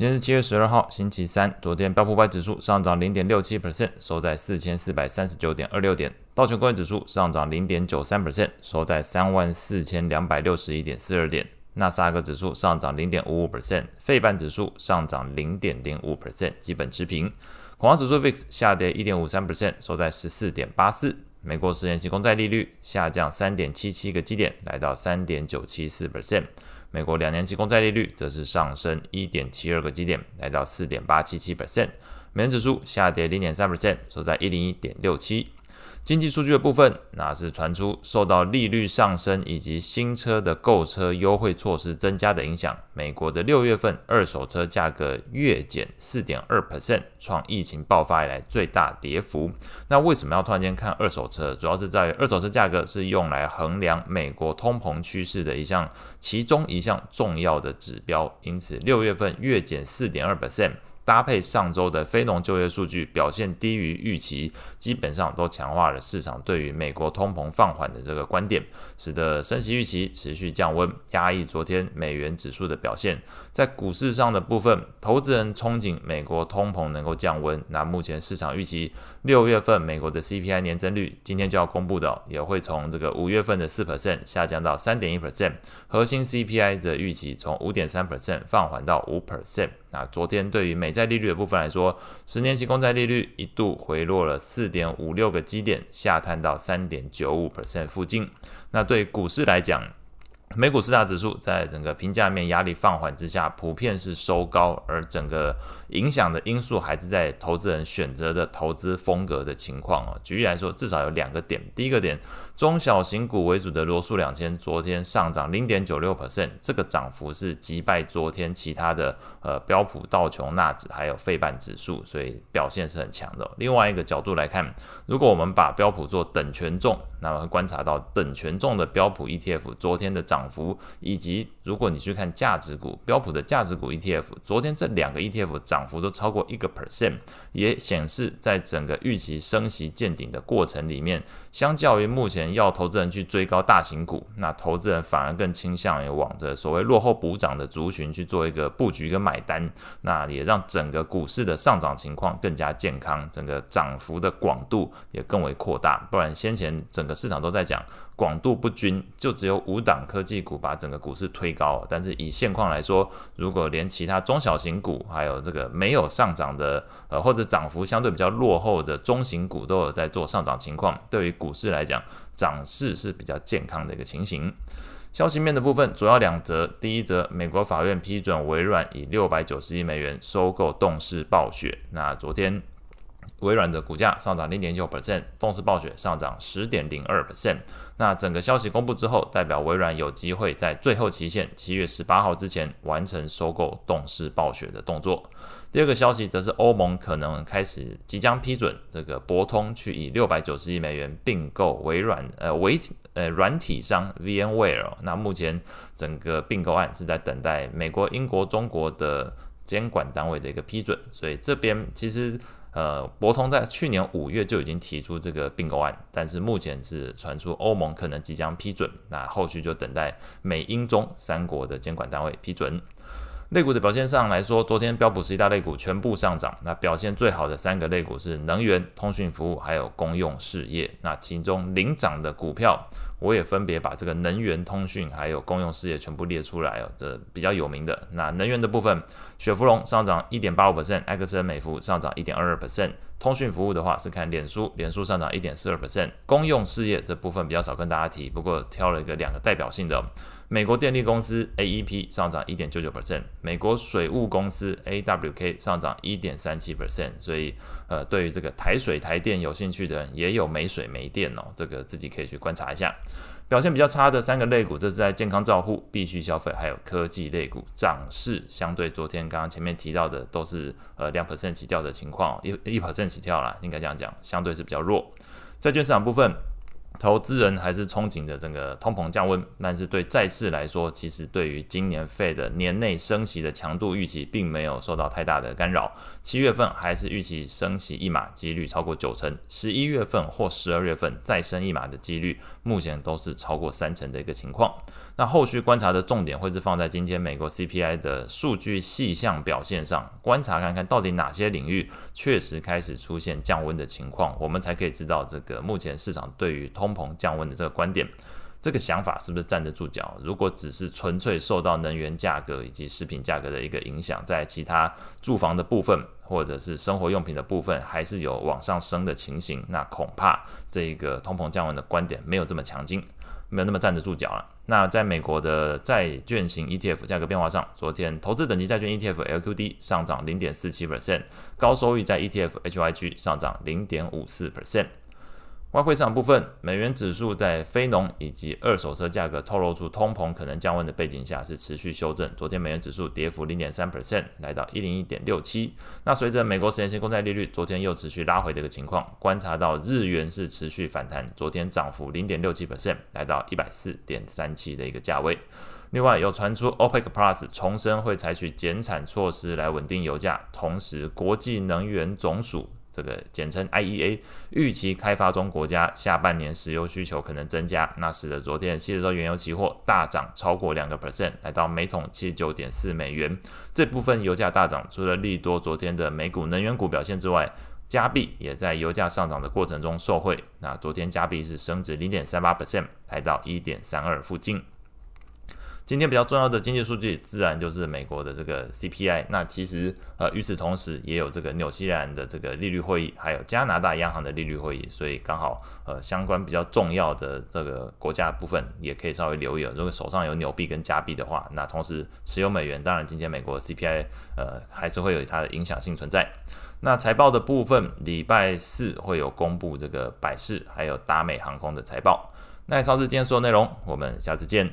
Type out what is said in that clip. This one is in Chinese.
今天是七月十二号，星期三。昨天标普五百指数上涨零点六七 percent，收在四千四百三十九点二六点。道琼工业指数上涨零点九三 percent，收在三万四千两百六十一点四二点。纳斯达克指数上涨零点五五 percent，费半指数上涨零点零五 percent，基本持平。恐慌指数 VIX 下跌一点五三 percent，收在十四点八四。美国十年期公债利率下降三点七七个基点，来到三点九七四 percent。美国两年期公债利率则是上升一点七二个基点，来到四点八七七 percent。美元指数下跌零点三 percent，收在一零一点六七。经济数据的部分，那是传出受到利率上升以及新车的购车优惠措施增加的影响，美国的六月份二手车价格月减四点二 percent，创疫情爆发以来最大跌幅。那为什么要突然间看二手车？主要是在于二手车价格是用来衡量美国通膨趋势的一项，其中一项重要的指标。因此，六月份月减四点二 percent。搭配上周的非农就业数据表现低于预期，基本上都强化了市场对于美国通膨放缓的这个观点，使得升息预期持续降温，压抑昨天美元指数的表现。在股市上的部分，投资人憧憬美国通膨能够降温。那目前市场预期六月份美国的 CPI 年增率今天就要公布的，也会从这个五月份的四 percent 下降到三点一 percent，核心 CPI 则预期从五点三 percent 放缓到五 percent。那昨天对于美债利率的部分来说，十年期公债利率一度回落了四点五六个基点，下探到三点九五 percent 附近。那对股市来讲，美股四大指数在整个评价面压力放缓之下，普遍是收高，而整个影响的因素还是在投资人选择的投资风格的情况哦。举例来说，至少有两个点。第一个点，中小型股为主的罗素两千昨天上涨零点九六 percent，这个涨幅是击败昨天其他的呃标普、道琼、纳指还有费半指数，所以表现是很强的。另外一个角度来看，如果我们把标普做等权重，那么会观察到等权重的标普 ETF 昨天的涨。涨幅以及如果你去看价值股，标普的价值股 ETF，昨天这两个 ETF 涨幅都超过一个 percent，也显示在整个预期升息见顶的过程里面，相较于目前要投资人去追高大型股，那投资人反而更倾向于往着所谓落后补涨的族群去做一个布局跟买单，那也让整个股市的上涨情况更加健康，整个涨幅的广度也更为扩大。不然先前整个市场都在讲广度不均，就只有五档科技。技股把整个股市推高，但是以现况来说，如果连其他中小型股，还有这个没有上涨的，呃，或者涨幅相对比较落后的中型股都有在做上涨情况，对于股市来讲，涨势是比较健康的一个情形。消息面的部分主要两则，第一则，美国法院批准微软以六百九十亿美元收购动视暴雪，那昨天。微软的股价上涨零点九 percent，动视暴雪上涨十点零二 percent。那整个消息公布之后，代表微软有机会在最后期限七月十八号之前完成收购动视暴雪的动作。第二个消息则是欧盟可能开始即将批准这个博通去以六百九十亿美元并购微软呃微呃软体商 VMware。那目前整个并购案是在等待美国、英国、中国的监管单位的一个批准，所以这边其实。呃，博通在去年五月就已经提出这个并购案，但是目前是传出欧盟可能即将批准，那后续就等待美英中三国的监管单位批准。类股的表现上来说，昨天标普十一大类股全部上涨，那表现最好的三个类股是能源、通讯服务还有公用事业，那其中领涨的股票。我也分别把这个能源、通讯还有公用事业全部列出来哦，这比较有名的。那能源的部分，雪佛龙上涨一点八五 percent，埃克森美孚上涨一点二二 percent。通讯服务的话是看脸书，脸书上涨一点四二 percent。公用事业这部分比较少跟大家提，不过挑了一个两个代表性的。美国电力公司 AEP 上涨一点九九 percent，美国水务公司 AWK 上涨一点三七 percent，所以呃，对于这个台水台电有兴趣的人，也有没水没电哦，这个自己可以去观察一下。表现比较差的三个类股，这是在健康照护、必须消费还有科技类股，涨势相对昨天刚刚前面提到的都是呃两 percent 起跳的情况，一一 percent 起跳啦，应该这样讲，相对是比较弱。债券市场部分。投资人还是憧憬着整个通膨降温，但是对债市来说，其实对于今年费的年内升息的强度预期，并没有受到太大的干扰。七月份还是预期升息一码，几率超过九成；十一月份或十二月份再升一码的几率，目前都是超过三成的一个情况。那后续观察的重点会是放在今天美国 CPI 的数据细项表现上，观察看看到底哪些领域确实开始出现降温的情况，我们才可以知道这个目前市场对于通膨降温的这个观点，这个想法是不是站得住脚？如果只是纯粹受到能源价格以及食品价格的一个影响，在其他住房的部分或者是生活用品的部分还是有往上升的情形，那恐怕这个通膨降温的观点没有这么强劲，没有那么站得住脚了。那在美国的债券型 ETF 价格变化上，昨天投资等级债券 ETF LQD 上涨零点四七 percent，高收益在 ETF HYG 上涨零点五四 percent。外汇市场部分，美元指数在非农以及二手车价格透露出通膨可能降温的背景下，是持续修正。昨天美元指数跌幅零点三 percent，来到一零一点六七。那随着美国十年期公债利率昨天又持续拉回的一个情况，观察到日元是持续反弹，昨天涨幅零点六七 percent，来到一百四点三七的一个价位。另外有传出 OPEC Plus 重申会采取减产措施来稳定油价，同时国际能源总署。这个简称 IEA 预期开发中国家下半年石油需求可能增加，那使得昨天西德州原油期货大涨超过两个 percent，来到每桶七十九点四美元。这部分油价大涨，除了利多昨天的美股能源股表现之外，加币也在油价上涨的过程中受惠。那昨天加币是升值零点三八 percent，来到一点三二附近。今天比较重要的经济数据，自然就是美国的这个 CPI。那其实呃，与此同时也有这个纽西兰的这个利率会议，还有加拿大央行的利率会议。所以刚好呃，相关比较重要的这个国家部分，也可以稍微留意。如果手上有纽币跟加币的话，那同时持有美元，当然今天美国 CPI 呃，还是会有它的影响性存在。那财报的部分，礼拜四会有公布这个百事还有达美航空的财报。那以上是今天所有内容，我们下次见。